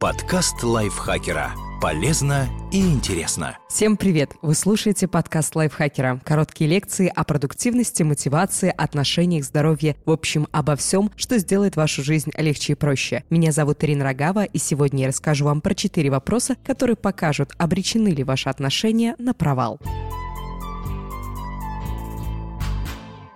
Подкаст лайфхакера. Полезно и интересно. Всем привет! Вы слушаете подкаст лайфхакера. Короткие лекции о продуктивности, мотивации, отношениях, здоровье. В общем, обо всем, что сделает вашу жизнь легче и проще. Меня зовут Ирина Рогава, и сегодня я расскажу вам про четыре вопроса, которые покажут, обречены ли ваши отношения на провал.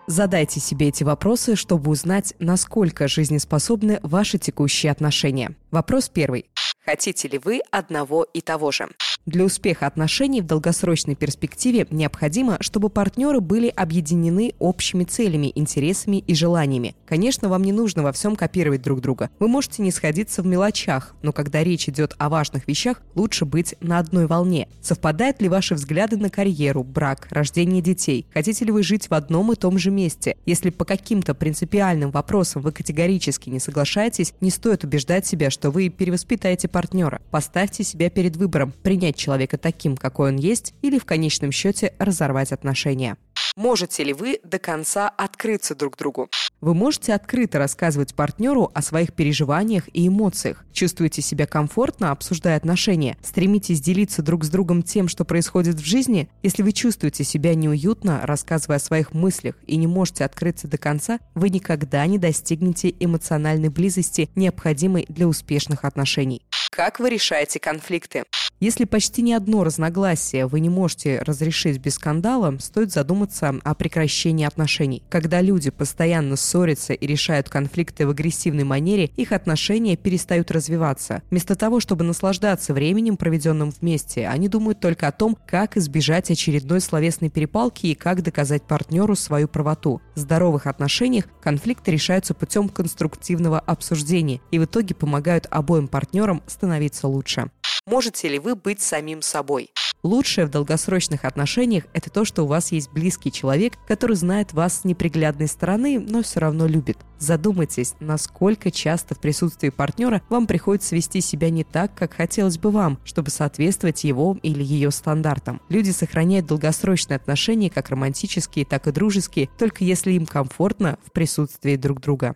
Задайте себе эти вопросы, чтобы узнать, насколько жизнеспособны ваши текущие отношения. Вопрос первый. Хотите ли вы одного и того же? Для успеха отношений в долгосрочной перспективе необходимо, чтобы партнеры были объединены общими целями, интересами и желаниями. Конечно, вам не нужно во всем копировать друг друга. Вы можете не сходиться в мелочах, но когда речь идет о важных вещах, лучше быть на одной волне. Совпадают ли ваши взгляды на карьеру, брак, рождение детей? Хотите ли вы жить в одном и том же месте? Если по каким-то принципиальным вопросам вы категорически не соглашаетесь, не стоит убеждать себя, что вы перевоспитаете партнера. Поставьте себя перед выбором – принять человека таким, какой он есть, или в конечном счете разорвать отношения. Можете ли вы до конца открыться друг другу? Вы можете открыто рассказывать партнеру о своих переживаниях и эмоциях. Чувствуете себя комфортно, обсуждая отношения? Стремитесь делиться друг с другом тем, что происходит в жизни? Если вы чувствуете себя неуютно, рассказывая о своих мыслях и не можете открыться до конца, вы никогда не достигнете эмоциональной близости, необходимой для успешных отношений. Как вы решаете конфликты? Если почти ни одно разногласие вы не можете разрешить без скандала, стоит задуматься о прекращении отношений. Когда люди постоянно ссорятся и решают конфликты в агрессивной манере, их отношения перестают развиваться. Вместо того, чтобы наслаждаться временем, проведенным вместе, они думают только о том, как избежать очередной словесной перепалки и как доказать партнеру свою правоту. В здоровых отношениях конфликты решаются путем конструктивного обсуждения и в итоге помогают обоим партнерам становиться лучше. Можете ли вы быть самим собой? Лучшее в долгосрочных отношениях – это то, что у вас есть близкий человек, который знает вас с неприглядной стороны, но все равно любит. Задумайтесь, насколько часто в присутствии партнера вам приходится вести себя не так, как хотелось бы вам, чтобы соответствовать его или ее стандартам. Люди сохраняют долгосрочные отношения, как романтические, так и дружеские, только если им комфортно в присутствии друг друга.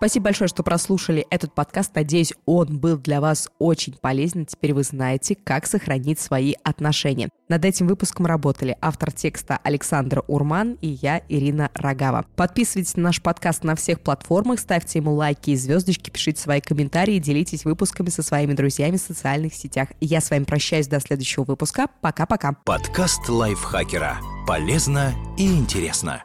Спасибо большое, что прослушали этот подкаст. Надеюсь, он был для вас очень полезен. Теперь вы знаете, как сохранить свои отношения. Над этим выпуском работали автор текста Александр Урман и я, Ирина Рогава. Подписывайтесь на наш подкаст на всех платформах, ставьте ему лайки и звездочки, пишите свои комментарии, делитесь выпусками со своими друзьями в социальных сетях. Я с вами прощаюсь до следующего выпуска. Пока-пока. Подкаст лайфхакера. Полезно и интересно.